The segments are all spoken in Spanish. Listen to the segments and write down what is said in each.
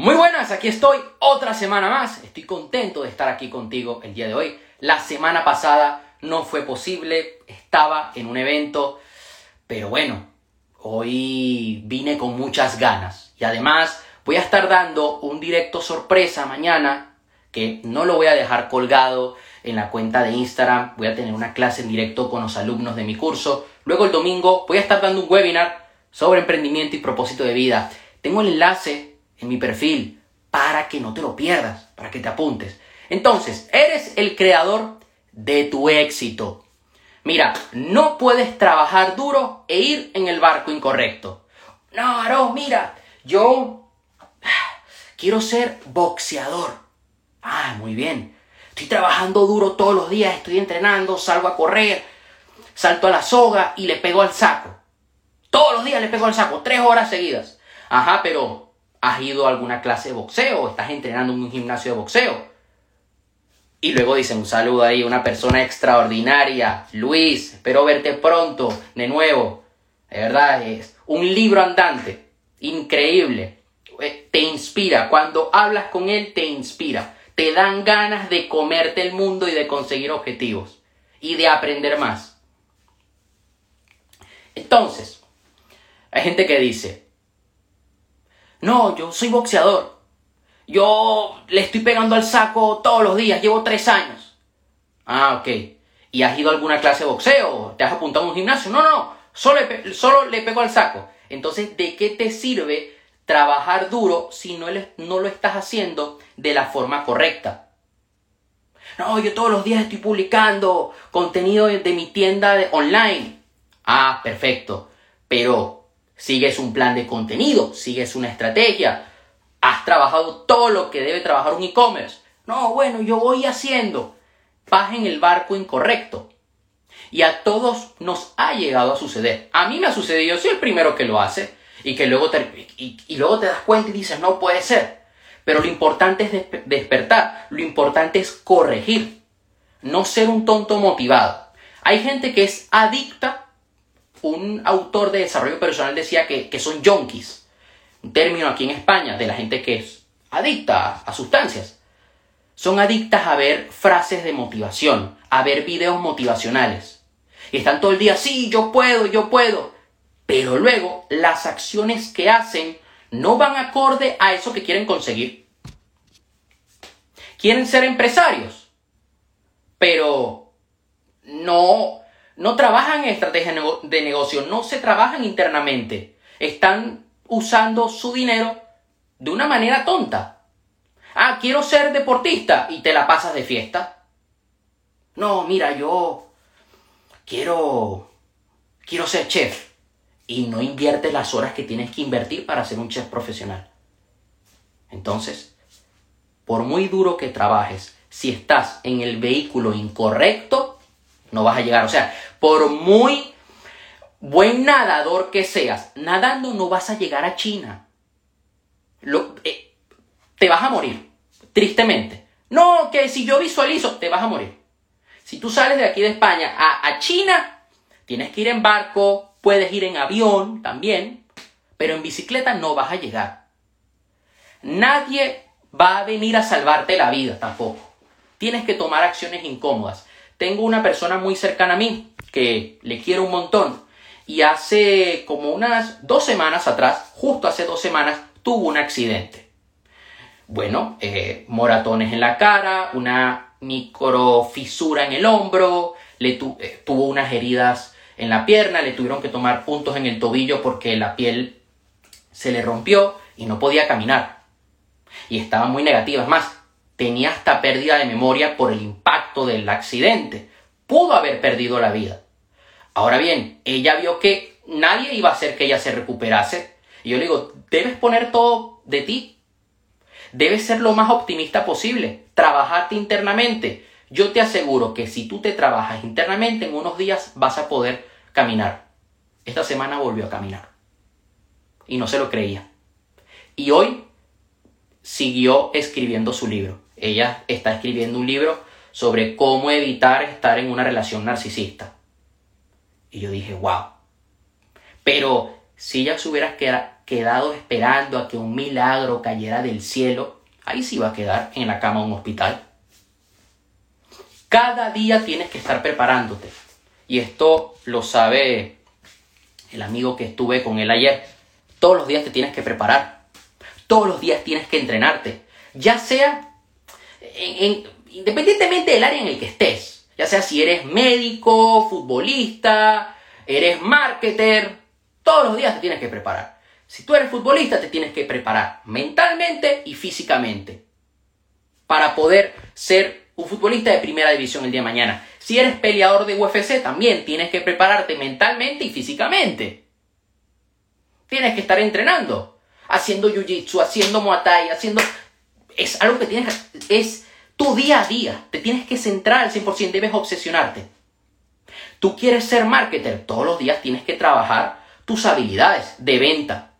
Muy buenas, aquí estoy otra semana más. Estoy contento de estar aquí contigo el día de hoy. La semana pasada no fue posible, estaba en un evento, pero bueno, hoy vine con muchas ganas. Y además voy a estar dando un directo sorpresa mañana, que no lo voy a dejar colgado en la cuenta de Instagram. Voy a tener una clase en directo con los alumnos de mi curso. Luego el domingo voy a estar dando un webinar sobre emprendimiento y propósito de vida. Tengo el enlace en mi perfil para que no te lo pierdas, para que te apuntes. Entonces, eres el creador de tu éxito. Mira, no puedes trabajar duro e ir en el barco incorrecto. No, no, mira, yo quiero ser boxeador. Ah, muy bien. Estoy trabajando duro todos los días, estoy entrenando, salgo a correr, salto a la soga y le pego al saco. Todos los días le pego al saco, tres horas seguidas. Ajá, pero has ido a alguna clase de boxeo, estás entrenando en un gimnasio de boxeo. Y luego dicen un saludo ahí, una persona extraordinaria, Luis, espero verte pronto, de nuevo. De verdad, es un libro andante, increíble. Eh, te inspira, cuando hablas con él te inspira. Te dan ganas de comerte el mundo y de conseguir objetivos. Y de aprender más. Entonces, hay gente que dice, no, yo soy boxeador. Yo le estoy pegando al saco todos los días, llevo tres años. Ah, ok. ¿Y has ido a alguna clase de boxeo? ¿Te has apuntado a un gimnasio? No, no, solo le, solo le pego al saco. Entonces, ¿de qué te sirve trabajar duro si no, no lo estás haciendo de la forma correcta? No, yo todos los días estoy publicando contenido de, de mi tienda de, online. Ah, perfecto. Pero sigues un plan de contenido, sigues una estrategia, has trabajado todo lo que debe trabajar un e-commerce. No, bueno, yo voy haciendo. Vas en el barco incorrecto. Y a todos nos ha llegado a suceder. A mí me ha sucedido, yo soy el primero que lo hace y que luego te, y, luego te das cuenta y dices, no puede ser. Pero lo importante es despertar, lo importante es corregir, no ser un tonto motivado. Hay gente que es adicta un autor de desarrollo personal decía que, son junkies, un término aquí en España de la gente que es adicta a, sustancias. Son adictas a ver frases de motivación, a ver videos motivacionales. Y están todo el día, sí, yo puedo, yo puedo. Pero luego las acciones que hacen no van acorde a eso que quieren conseguir. Quieren ser empresarios, pero no no trabajan en estrategia de negocio, no se trabajan internamente. Están usando su dinero de una manera tonta. Ah, quiero ser deportista y te la pasas de fiesta. No, mira, yo quiero quiero ser chef y no inviertes las horas que tienes que invertir para ser un chef profesional. Entonces, por muy duro que trabajes, si estás en el vehículo incorrecto, no vas a llegar. O sea, por muy buen nadador que seas, nadando no vas a llegar a China. Eh, te vas a morir, tristemente. No, que si yo visualizo, te vas a morir. Si tú sales de aquí de España a, a China, tienes que ir en barco, puedes ir en avión también, pero en bicicleta no vas a llegar. Nadie va a venir a salvarte la vida tampoco. Tienes que tomar acciones incómodas. Tengo una persona muy cercana a mí que le quiero un montón y hace como unas dos semanas atrás, justo hace dos semanas, tuvo un accidente. Bueno, eh, moratones en la cara, una microfisura en el hombro, le eh, tuvo unas heridas en la pierna, le tuvieron que tomar puntos en el tobillo porque la piel se le rompió y no podía caminar. Y estaba muy negativa. Es más, tenía hasta pérdida de memoria por el impacto del accidente. Pudo haber perdido la vida. Ahora bien, ella vio que nadie iba a hacer que ella se recuperase. Y yo le digo, debes poner todo de ti. Debes ser lo más optimista posible. Trabajarte internamente. Yo te aseguro que si tú te trabajas internamente, en unos días vas a poder caminar. Esta semana volvió a caminar. Y no se lo creía. Y hoy siguió escribiendo su libro. Ella está escribiendo un libro sobre cómo evitar estar en una relación narcisista. Y yo dije, wow. Pero si ella se hubiera quedado esperando a que un milagro cayera del cielo, ahí sí va a quedar en la cama un hospital. Cada día tienes que estar preparándote. Y esto lo sabe el amigo que estuve con él ayer. Todos los días te tienes que preparar. Todos los días tienes que entrenarte. Ya sea independientemente del área en el que estés. Ya sea si eres médico, futbolista, eres marketer. Todos los días te tienes que preparar. Si tú eres futbolista, te tienes que preparar mentalmente y físicamente para poder ser un futbolista de primera división el día de mañana. Si eres peleador de UFC, también tienes que prepararte mentalmente y físicamente. Tienes que estar entrenando, haciendo jiu-jitsu, haciendo muay thai, haciendo... Es algo que tienes Es tu día a día. Te tienes que centrar al 100%, debes obsesionarte. Tú quieres ser marketer, todos los días tienes que trabajar tus habilidades de venta,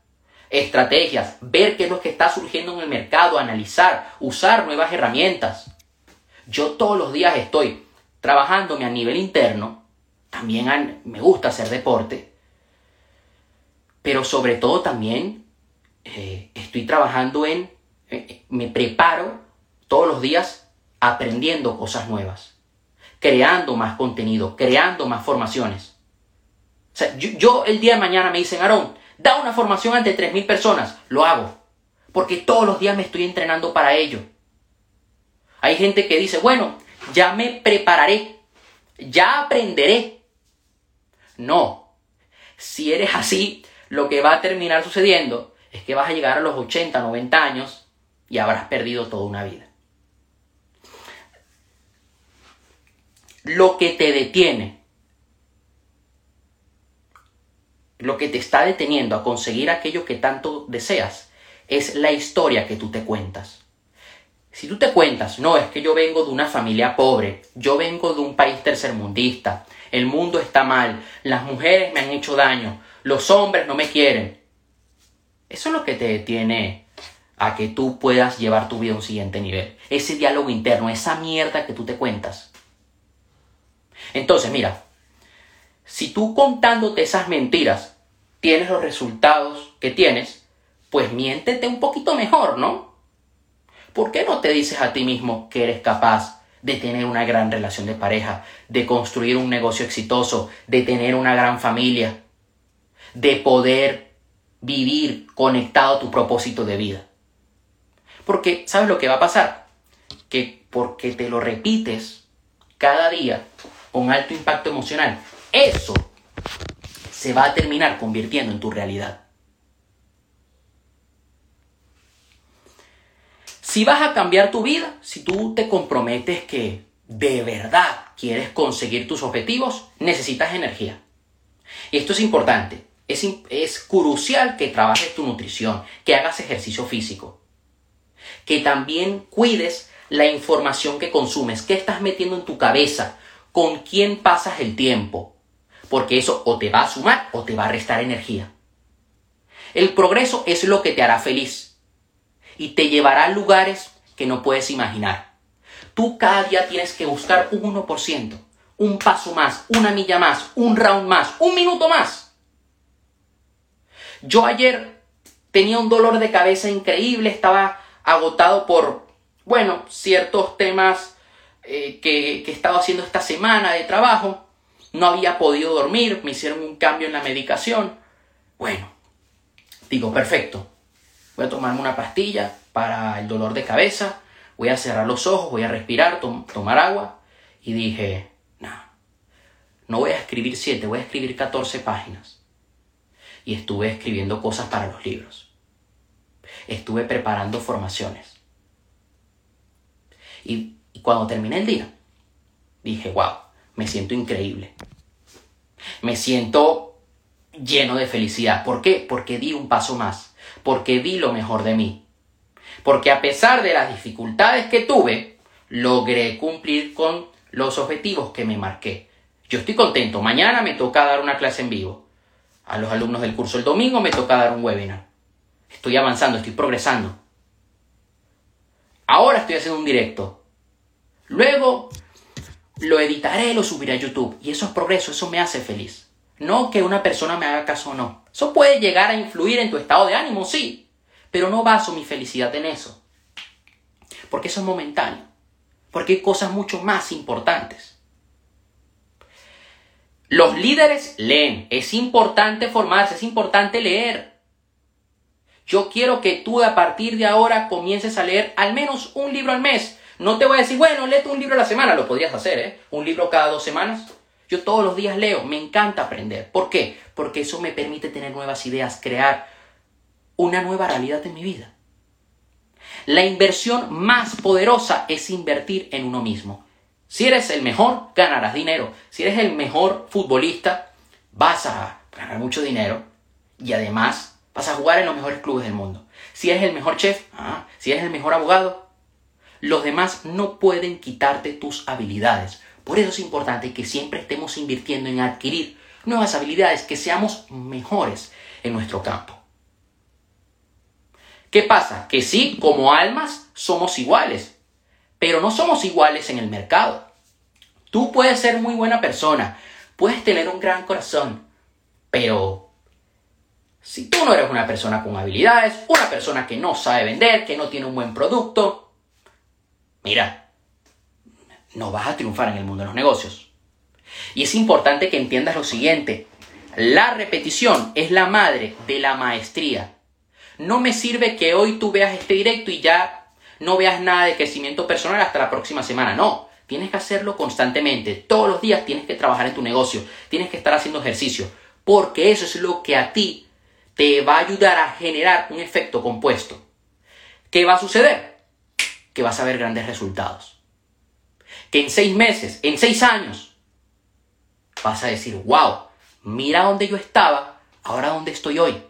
estrategias, ver qué es lo que está surgiendo en el mercado, analizar, usar nuevas herramientas. Yo todos los días estoy trabajándome a nivel interno, también me gusta hacer deporte, pero sobre todo también eh, estoy trabajando en, eh, me preparo todos los días aprendiendo cosas nuevas, creando más contenido, creando más formaciones. O sea, yo, el día de mañana me dicen, Aarón, da una formación ante 3.000 personas, lo hago, porque todos los días me estoy entrenando para ello. Hay gente que dice, bueno, ya me prepararé, ya aprenderé. No, si eres así, lo que va a terminar sucediendo es que vas a llegar a los 80, 90 años y habrás perdido toda una vida. Lo que te detiene, lo que te está deteniendo a conseguir aquello que tanto deseas, es la historia que tú te cuentas. Si tú te cuentas, no, es que yo vengo de una familia pobre, yo vengo de un país tercermundista, el mundo está mal, las mujeres me han hecho daño, los hombres no me quieren. Eso es lo que te detiene a que tú puedas llevar tu vida a un siguiente nivel. Ese diálogo interno, esa mierda que tú te cuentas. Entonces, mira, si tú contándote esas mentiras tienes los resultados que tienes, pues miéntete un poquito mejor, ¿no? ¿Por qué no te dices a ti mismo que eres capaz de tener una gran relación de pareja, de construir un negocio exitoso, de tener una gran familia, de poder vivir conectado a tu propósito de vida? Porque, ¿sabes lo que va a pasar? Que porque te lo repites cada día con alto impacto emocional, eso se va a terminar convirtiendo en tu realidad. Si vas a cambiar tu vida, si tú te comprometes que de verdad quieres conseguir tus objetivos, necesitas energía. Y esto es importante. Es, es, crucial que trabajes tu nutrición, que hagas ejercicio físico, que también cuides la información que consumes, qué estás metiendo en tu cabeza, con quién pasas el tiempo, porque eso o te va a sumar o te va a restar energía. El progreso es lo que te hará feliz y te llevará a lugares que no puedes imaginar. Tú cada día tienes que buscar un 1%, un paso más, una milla más, un round más, un minuto más. Yo ayer tenía un dolor de cabeza increíble, estaba agotado por, bueno, ciertos temas eh, que, estado haciendo esta semana de trabajo. No había podido dormir, me hicieron un cambio en la medicación. Bueno, digo, perfecto voy a tomarme una pastilla para el dolor de cabeza, voy a cerrar los ojos, voy a respirar, tomar agua. Y dije, no, no voy a escribir 7, voy a escribir 14 páginas. Y estuve escribiendo cosas para los libros. Estuve preparando formaciones. Y, y cuando terminé el día, dije, wow, me siento increíble. Me siento lleno de felicidad. ¿Por qué? Porque di un paso más porque di lo mejor de mí. Porque a pesar de las dificultades que tuve, logré cumplir con los objetivos que me marqué. Yo estoy contento. Mañana me toca dar una clase en vivo. A los alumnos del curso el domingo me toca dar un webinar. Estoy avanzando, estoy progresando. Ahora estoy haciendo un directo. Luego lo editaré, lo subiré a YouTube. Y eso es progreso, eso me hace feliz. No que una persona me haga caso o no. Eso puede llegar a influir en tu estado de ánimo, sí. Pero no baso mi felicidad en eso. Porque eso es momentáneo. Porque hay cosas mucho más importantes. Los líderes leen. Es importante formarse, es importante leer. Yo quiero que tú a partir de ahora comiences a leer al menos un libro al mes. No te voy a decir, bueno, léete un libro a la semana. Lo podrías hacer, ¿eh? Un libro cada dos semanas. Yo todos los días leo. Me encanta aprender. ¿Por qué? Porque eso me permite tener nuevas ideas, crear una nueva realidad en mi vida. La inversión más poderosa es invertir en uno mismo. Si eres el mejor, ganarás dinero. Si eres el mejor futbolista, vas a ganar mucho dinero y además vas a jugar en los mejores clubes del mundo. Si eres el mejor chef, ah, si eres el mejor abogado, los demás no pueden quitarte tus habilidades. Por eso es importante que siempre estemos invirtiendo en adquirir nuevas habilidades, que seamos mejores en nuestro campo. ¿Qué pasa? Que sí, como almas somos iguales, pero no somos iguales en el mercado. Tú puedes ser muy buena persona, puedes tener un gran corazón, pero si tú no eres una persona con habilidades, una persona que no sabe vender, que no tiene un buen producto, mira, no vas a triunfar en el mundo de los negocios. Y es importante que entiendas lo siguiente, la repetición es la madre de la maestría. No me sirve que hoy tú veas este directo y ya no veas nada de crecimiento personal hasta la próxima semana. No, tienes que hacerlo constantemente. Todos los días tienes que trabajar en tu negocio, tienes que estar haciendo ejercicio, porque eso es lo que a ti te va a ayudar a generar un efecto compuesto. ¿Qué va a suceder? Que vas a ver grandes resultados. Que en seis meses, en seis años, vas a decir, wow, mira dónde yo estaba, ahora dónde estoy hoy.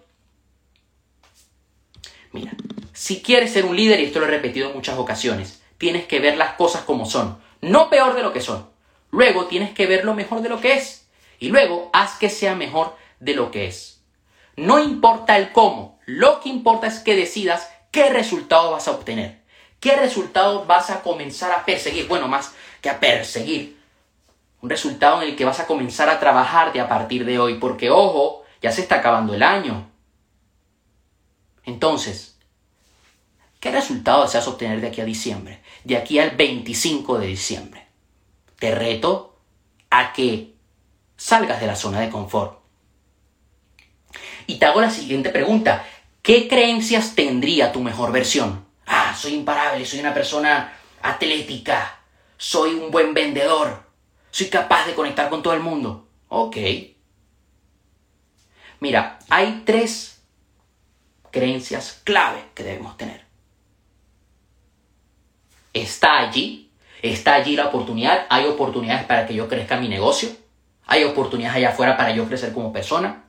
Mira, si quieres ser un líder, y esto lo he repetido en muchas ocasiones, tienes que ver las cosas como son, no peor de lo que son. Luego tienes que ver lo mejor de lo que es. Y luego haz que sea mejor de lo que es. No importa el cómo, lo que importa es que decidas qué resultado vas a obtener. ¿Qué resultado vas a comenzar a perseguir? Bueno, más que a perseguir. Un resultado en el que vas a comenzar a trabajar de a partir de hoy. Porque, ojo, ya se está acabando el año. Entonces, ¿Qué resultado deseas obtener de aquí a diciembre? De aquí al 25 de diciembre. Te reto a que salgas de la zona de confort. Y te hago la siguiente pregunta. ¿Qué creencias tendría tu mejor versión? Soy imparable, soy una persona atlética, soy un buen vendedor, soy capaz de conectar con todo el mundo. Ok. Mira, hay tres creencias clave que debemos tener está allí, está allí la oportunidad, hay oportunidades para que yo crezca mi negocio, hay oportunidades allá afuera para yo crecer como persona.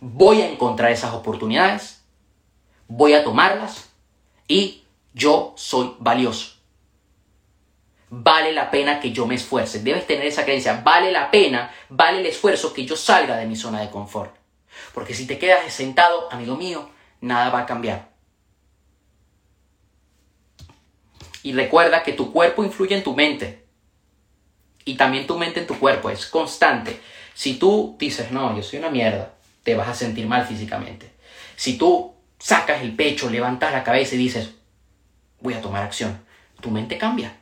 Voy a encontrar esas oportunidades, voy a tomarlas y yo soy valioso. Vale la pena que yo me esfuerce. Debes tener esa creencia. Vale la pena, vale el esfuerzo que yo salga de mi zona de confort. Porque si te quedas sentado, amigo mío, nada va a cambiar. Y recuerda que tu cuerpo influye en tu mente. Y también tu mente en tu cuerpo. Es constante. Si tú dices, no, yo soy una mierda, te vas a sentir mal físicamente. Si tú sacas el pecho, levantas la cabeza y dices, voy a tomar acción, tu mente cambia.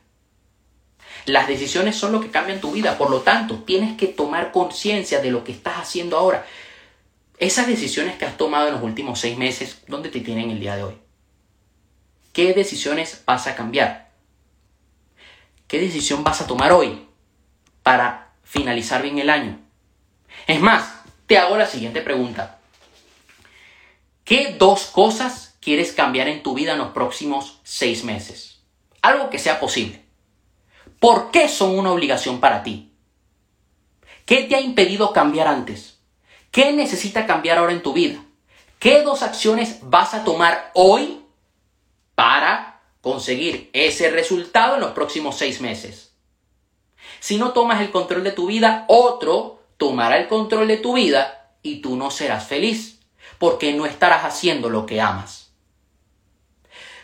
Las decisiones son lo que cambian tu vida, por lo tanto, tienes que tomar conciencia de lo que estás haciendo ahora. Esas decisiones que has tomado en los últimos seis meses, ¿dónde te tienen el día de hoy? ¿Qué decisiones vas a cambiar? ¿Qué decisión vas a tomar hoy para finalizar bien el año? Es más, te hago la siguiente pregunta. ¿Qué dos cosas quieres cambiar en tu vida en los próximos seis meses? Algo que sea posible. ¿Por qué son una obligación para ti? ¿Qué te ha impedido cambiar antes? ¿Qué necesita cambiar ahora en tu vida? ¿Qué dos acciones vas a tomar hoy para conseguir ese resultado en los próximos seis meses. Si no tomas el control de tu vida, otro tomará el control de tu vida y tú no serás feliz, porque no estarás haciendo lo que amas.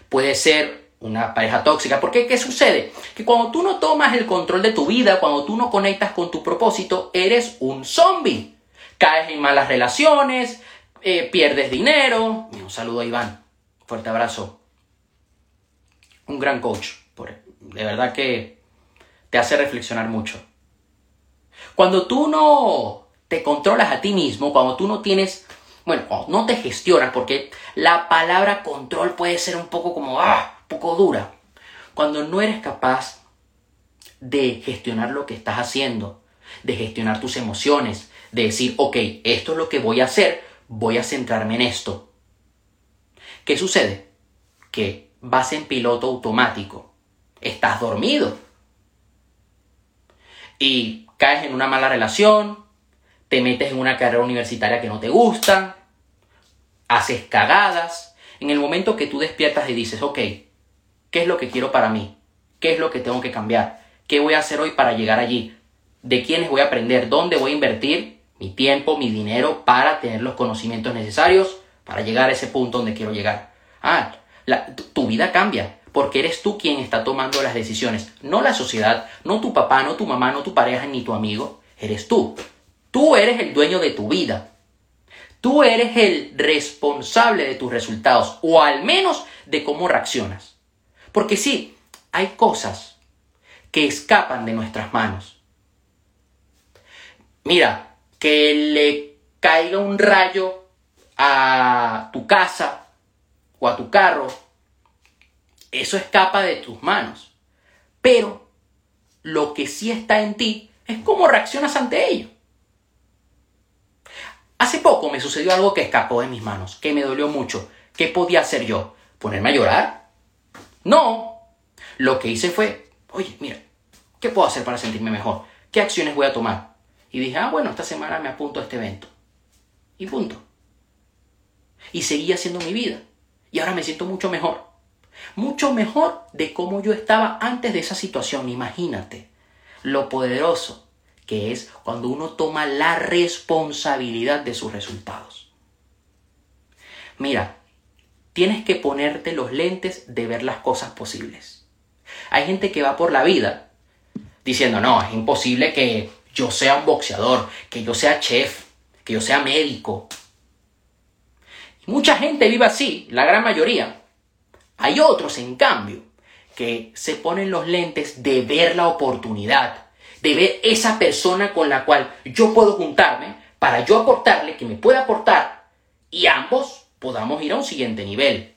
Puede ser una pareja tóxica, porque ¿qué sucede? Que cuando tú no tomas el control de tu vida, cuando tú no conectas con tu propósito, eres un zombie. caes en malas relaciones, eh, pierdes dinero. Un saludo a Iván, fuerte abrazo. Un gran coach, de verdad que te hace reflexionar mucho. Cuando tú no te controlas a ti mismo, cuando tú no tienes, bueno, no te gestionas, porque la palabra control puede ser un poco como, ah, un poco dura. Cuando no eres capaz de gestionar lo que estás haciendo, de gestionar tus emociones, de decir, ok, esto es lo que voy a hacer, voy a centrarme en esto. ¿Qué sucede? Que vas en piloto automático, estás dormido y caes en una mala relación, te metes en una carrera universitaria que no te gusta, haces cagadas. En el momento que tú despiertas y dices, ok, ¿qué es lo que quiero para mí? ¿Qué es lo que tengo que cambiar? ¿Qué voy a hacer hoy para llegar allí? ¿De quiénes voy a aprender? ¿Dónde voy a invertir mi tiempo, mi dinero para tener los conocimientos necesarios para llegar a ese punto donde quiero llegar? Ah, tu vida cambia porque eres tú quien está tomando las decisiones, no la sociedad, no tu papá, no tu mamá, no tu pareja, ni tu amigo, eres tú. Tú eres el dueño de tu vida. Tú eres el responsable de tus resultados, o al menos de cómo reaccionas. Porque sí, hay cosas que escapan de nuestras manos. Mira, que le caiga un rayo a tu casa o a tu carro, eso escapa de tus manos. Pero lo que sí está en ti es cómo reaccionas ante ello. Hace poco me sucedió algo que escapó de mis manos, que me dolió mucho. ¿Qué podía hacer yo? ¿Ponerme a llorar? No. Lo que hice fue, oye, mira, ¿qué puedo hacer para sentirme mejor? ¿Qué acciones voy a tomar? Y dije, ah, bueno, esta semana me apunto a este evento. Y punto. Y seguí haciendo mi vida. Y ahora me siento mucho mejor. Mucho mejor de cómo yo estaba antes de esa situación. Imagínate lo poderoso que es cuando uno toma la responsabilidad de sus resultados. Mira, tienes que ponerte los lentes de ver las cosas posibles. Hay gente que va por la vida diciendo, no, es imposible que yo sea un boxeador, que yo sea chef, que yo sea médico. mucha gente vive así, la gran mayoría. Hay otros, en cambio, que se ponen los lentes de ver la oportunidad, de ver esa persona con la cual yo puedo juntarme para yo aportarle, que me pueda aportar, y ambos podamos ir a un siguiente nivel.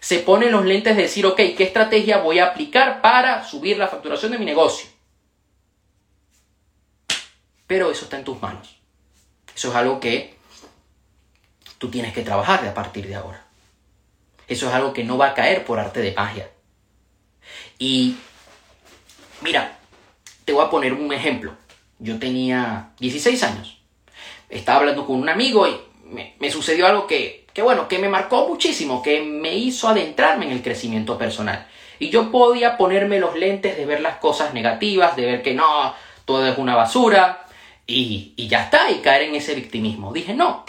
Se ponen los lentes de decir, ok, ¿qué estrategia voy a aplicar para subir la facturación de mi negocio? Pero eso está en tus manos. Eso es algo que tú tienes que trabajar a partir de ahora. Eso es algo que no va a caer por arte de magia. Y mira, te voy a poner un ejemplo. Yo tenía 16 años. Estaba hablando con un amigo y me, sucedió algo que, que, bueno, que me marcó muchísimo, que me hizo adentrarme en el crecimiento personal. Y yo podía ponerme los lentes de ver las cosas negativas, de ver que no, todo es una basura, y, y ya está, y caer en ese victimismo. Dije, no,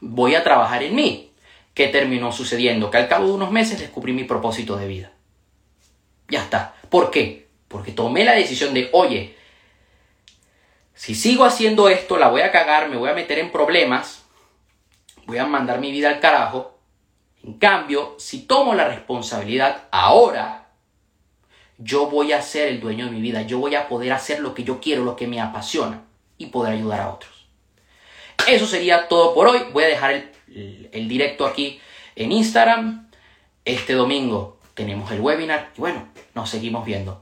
voy a trabajar en mí. ¿Qué terminó sucediendo? Que al cabo de unos meses descubrí mi propósito de vida. Ya está. ¿Por qué? Porque tomé la decisión de, oye, si sigo haciendo esto, la voy a cagar, me voy a meter en problemas, voy a mandar mi vida al carajo. En cambio, si tomo la responsabilidad ahora, yo voy a ser el dueño de mi vida, yo voy a poder hacer lo que yo quiero, lo que me apasiona y poder ayudar a otros. Eso sería todo por hoy. Voy a dejar el directo aquí en Instagram. Este domingo tenemos el webinar y bueno, nos seguimos viendo.